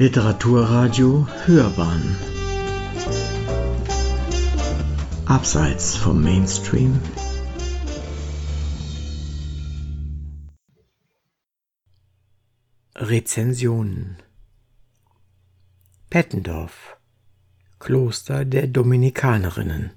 Literaturradio Hörbahn. Abseits vom Mainstream. Rezensionen. Pettendorf. Kloster der Dominikanerinnen.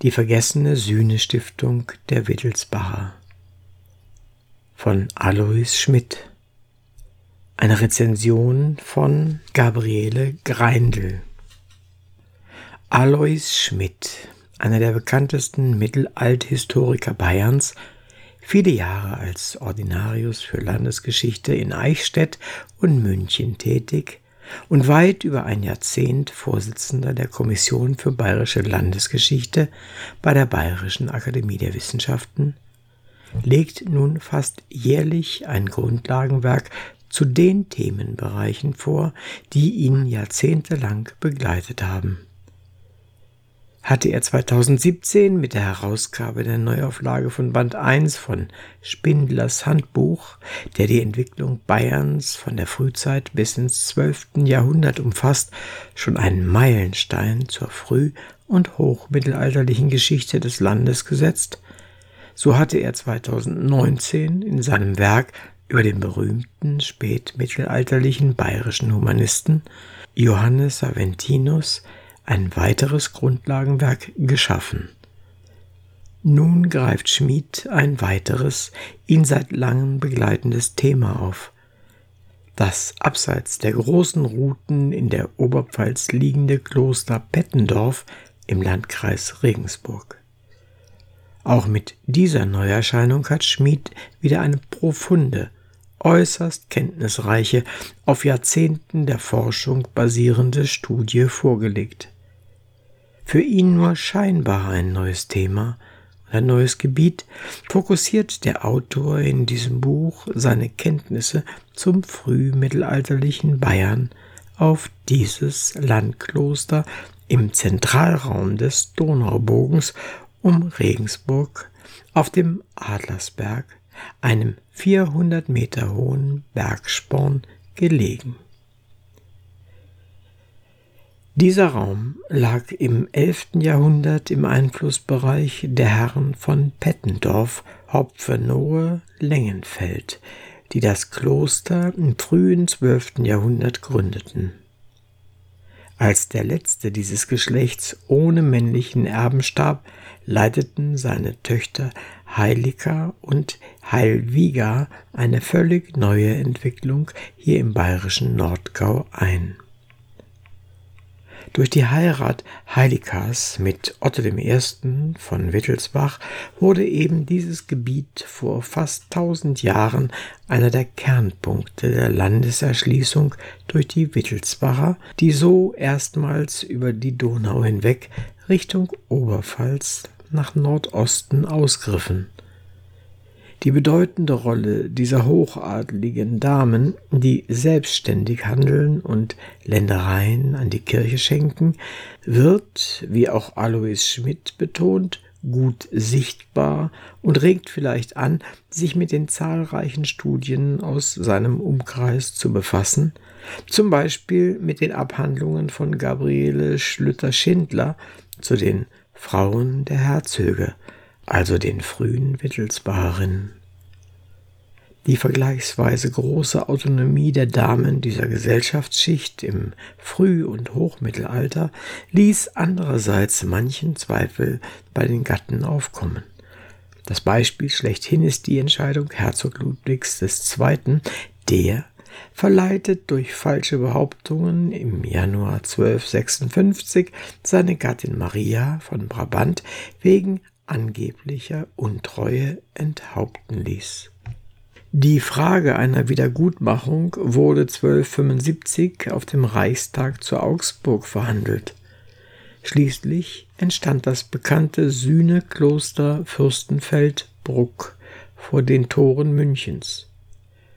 Die vergessene Sühnestiftung der Wittelsbacher. Von Alois Schmidt eine Rezension von Gabriele Greindl. Alois Schmidt, einer der bekanntesten Mittelalthistoriker Bayerns, viele Jahre als Ordinarius für Landesgeschichte in Eichstätt und München tätig und weit über ein Jahrzehnt Vorsitzender der Kommission für bayerische Landesgeschichte bei der Bayerischen Akademie der Wissenschaften, legt nun fast jährlich ein Grundlagenwerk zu den Themenbereichen vor, die ihn jahrzehntelang begleitet haben. Hatte er 2017 mit der Herausgabe der Neuauflage von Band 1 von Spindlers Handbuch, der die Entwicklung Bayerns von der Frühzeit bis ins 12. Jahrhundert umfasst, schon einen Meilenstein zur früh- und hochmittelalterlichen Geschichte des Landes gesetzt, so hatte er 2019 in seinem Werk über den berühmten spätmittelalterlichen bayerischen Humanisten Johannes Aventinus ein weiteres Grundlagenwerk geschaffen. Nun greift Schmid ein weiteres, ihn seit langem begleitendes Thema auf. Das abseits der großen Routen in der Oberpfalz liegende Kloster Pettendorf im Landkreis Regensburg. Auch mit dieser Neuerscheinung hat Schmid wieder eine profunde, äußerst kenntnisreiche, auf Jahrzehnten der Forschung basierende Studie vorgelegt. Für ihn nur scheinbar ein neues Thema und ein neues Gebiet fokussiert der Autor in diesem Buch seine Kenntnisse zum frühmittelalterlichen Bayern auf dieses Landkloster im Zentralraum des Donaubogens um Regensburg auf dem Adlersberg einem 400 Meter hohen Bergsporn, gelegen. Dieser Raum lag im 11. Jahrhundert im Einflussbereich der Herren von Pettendorf, Hopfenohe, Lengenfeld, die das Kloster im frühen 12. Jahrhundert gründeten. Als der letzte dieses Geschlechts ohne männlichen Erben starb, leiteten seine Töchter Heilika und Heilwiga eine völlig neue Entwicklung hier im bayerischen Nordgau ein. Durch die Heirat Heilikas mit Otto I. von Wittelsbach wurde eben dieses Gebiet vor fast tausend Jahren einer der Kernpunkte der Landeserschließung durch die Wittelsbacher, die so erstmals über die Donau hinweg Richtung Oberpfalz nach Nordosten ausgriffen. Die bedeutende Rolle dieser hochadligen Damen, die selbstständig handeln und Ländereien an die Kirche schenken, wird, wie auch Alois Schmidt betont, gut sichtbar und regt vielleicht an, sich mit den zahlreichen Studien aus seinem Umkreis zu befassen, zum Beispiel mit den Abhandlungen von Gabriele Schlüter-Schindler zu den Frauen der Herzöge, also den frühen Wittelsbacherinnen. Die vergleichsweise große Autonomie der Damen dieser Gesellschaftsschicht im Früh- und Hochmittelalter ließ andererseits manchen Zweifel bei den Gatten aufkommen. Das Beispiel schlechthin ist die Entscheidung Herzog Ludwigs II., der verleitet durch falsche Behauptungen im Januar 1256 seine Gattin Maria von Brabant wegen angeblicher Untreue enthaupten ließ. Die Frage einer Wiedergutmachung wurde 1275 auf dem Reichstag zu Augsburg verhandelt. Schließlich entstand das bekannte Sühnekloster Fürstenfeldbruck vor den Toren Münchens.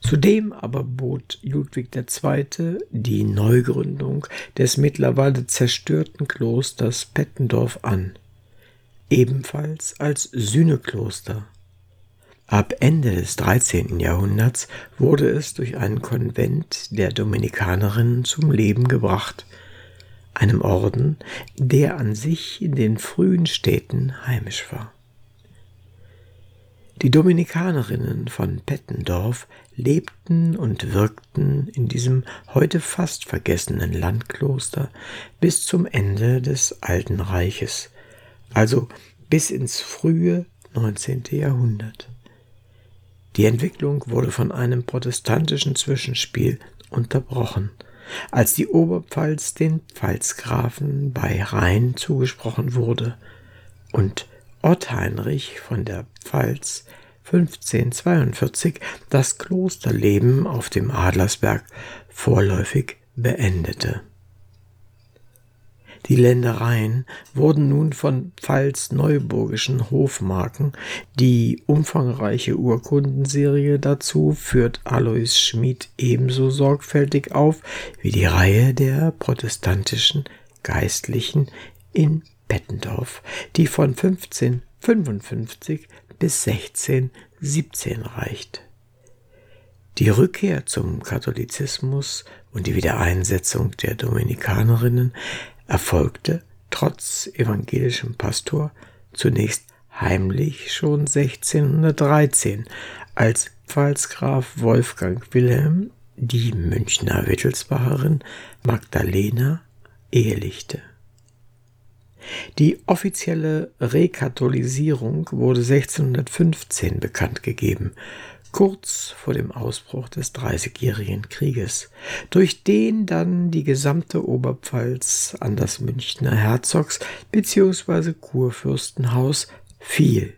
Zudem aber bot Ludwig II. die Neugründung des mittlerweile zerstörten Klosters Pettendorf an, ebenfalls als Sühnekloster. Ab Ende des 13. Jahrhunderts wurde es durch einen Konvent der Dominikanerinnen zum Leben gebracht, einem Orden, der an sich in den frühen Städten heimisch war. Die Dominikanerinnen von Pettendorf lebten und wirkten in diesem heute fast vergessenen Landkloster bis zum Ende des Alten Reiches, also bis ins frühe 19. Jahrhundert. Die Entwicklung wurde von einem protestantischen Zwischenspiel unterbrochen, als die Oberpfalz den Pfalzgrafen bei Rhein zugesprochen wurde und Ott Heinrich von der Pfalz 1542 das Klosterleben auf dem Adlersberg vorläufig beendete. Die Ländereien wurden nun von pfalz-neuburgischen Hofmarken. Die umfangreiche Urkundenserie dazu führt Alois Schmid ebenso sorgfältig auf wie die Reihe der protestantischen Geistlichen in Bettendorf, die von 1555 bis 1617 reicht. Die Rückkehr zum Katholizismus und die Wiedereinsetzung der Dominikanerinnen erfolgte trotz evangelischem Pastor zunächst heimlich schon 1613, als Pfalzgraf Wolfgang Wilhelm die Münchner Wittelsbacherin Magdalena ehelichte. Die offizielle Rekatholisierung wurde 1615 bekannt gegeben kurz vor dem Ausbruch des Dreißigjährigen Krieges, durch den dann die gesamte Oberpfalz an das Münchner Herzogs bzw. Kurfürstenhaus fiel.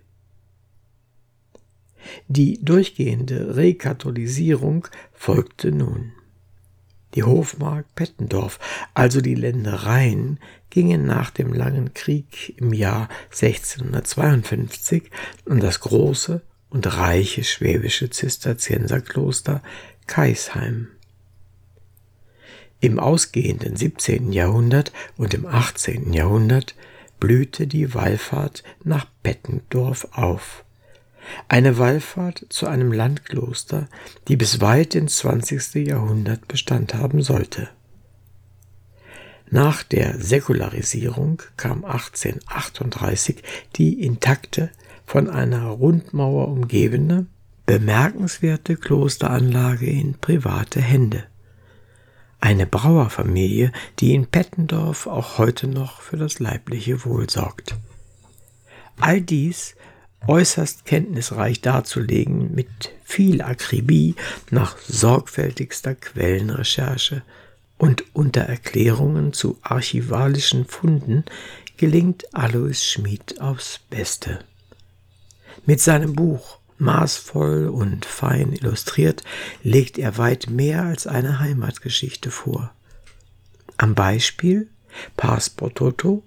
Die durchgehende Rekatholisierung folgte nun. Die Hofmark Pettendorf, also die Ländereien, gingen nach dem langen Krieg im Jahr 1652 an das große und reiche schwäbische Zisterzienserkloster Kaisheim. Im ausgehenden 17. Jahrhundert und im 18. Jahrhundert blühte die Wallfahrt nach Bettendorf auf. Eine Wallfahrt zu einem Landkloster, die bis weit ins 20. Jahrhundert Bestand haben sollte. Nach der Säkularisierung kam 1838 die intakte von einer Rundmauer umgebene, bemerkenswerte Klosteranlage in private Hände. Eine Brauerfamilie, die in Pettendorf auch heute noch für das leibliche Wohl sorgt. All dies äußerst kenntnisreich darzulegen, mit viel Akribie nach sorgfältigster Quellenrecherche und unter Erklärungen zu archivalischen Funden gelingt Alois Schmid aufs Beste. Mit seinem Buch maßvoll und fein illustriert legt er weit mehr als eine Heimatgeschichte vor. Am Beispiel Pars Toto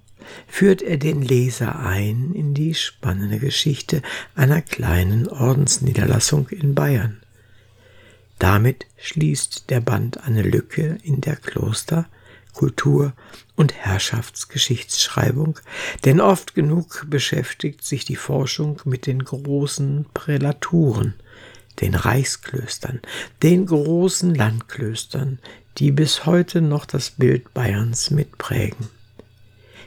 führt er den Leser ein in die spannende Geschichte einer kleinen Ordensniederlassung in Bayern. Damit schließt der Band eine Lücke in der Kloster-, Kultur- und Herrschaftsgeschichtsschreibung, denn oft genug beschäftigt sich die Forschung mit den großen Prälaturen, den Reichsklöstern, den großen Landklöstern, die bis heute noch das Bild Bayerns mitprägen.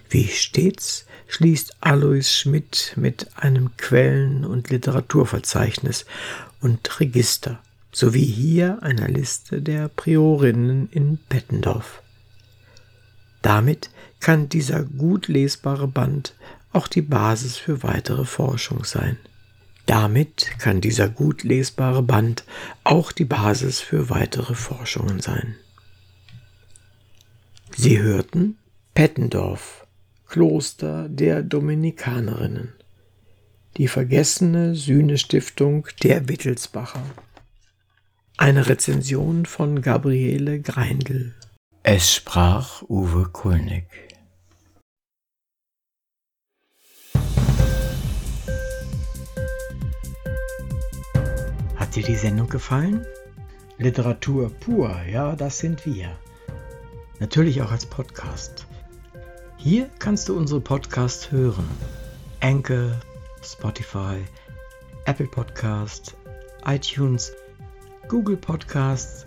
Wie stets schließt Alois Schmidt mit einem Quellen- und Literaturverzeichnis und Register sowie hier einer Liste der Priorinnen in Bettendorf. Damit kann dieser gut lesbare Band auch die Basis für weitere Forschung sein. Damit kann dieser gut lesbare Band auch die Basis für weitere Forschungen sein. Sie hörten Pettendorf, Kloster der Dominikanerinnen, die vergessene Sühnestiftung der Wittelsbacher. Eine Rezension von Gabriele Greindl. Es sprach Uwe Kulnig. Hat dir die Sendung gefallen? Literatur pur, ja, das sind wir. Natürlich auch als Podcast. Hier kannst du unsere Podcasts hören. Anchor, Spotify, Apple Podcasts, iTunes, Google Podcasts,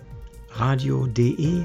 radio.de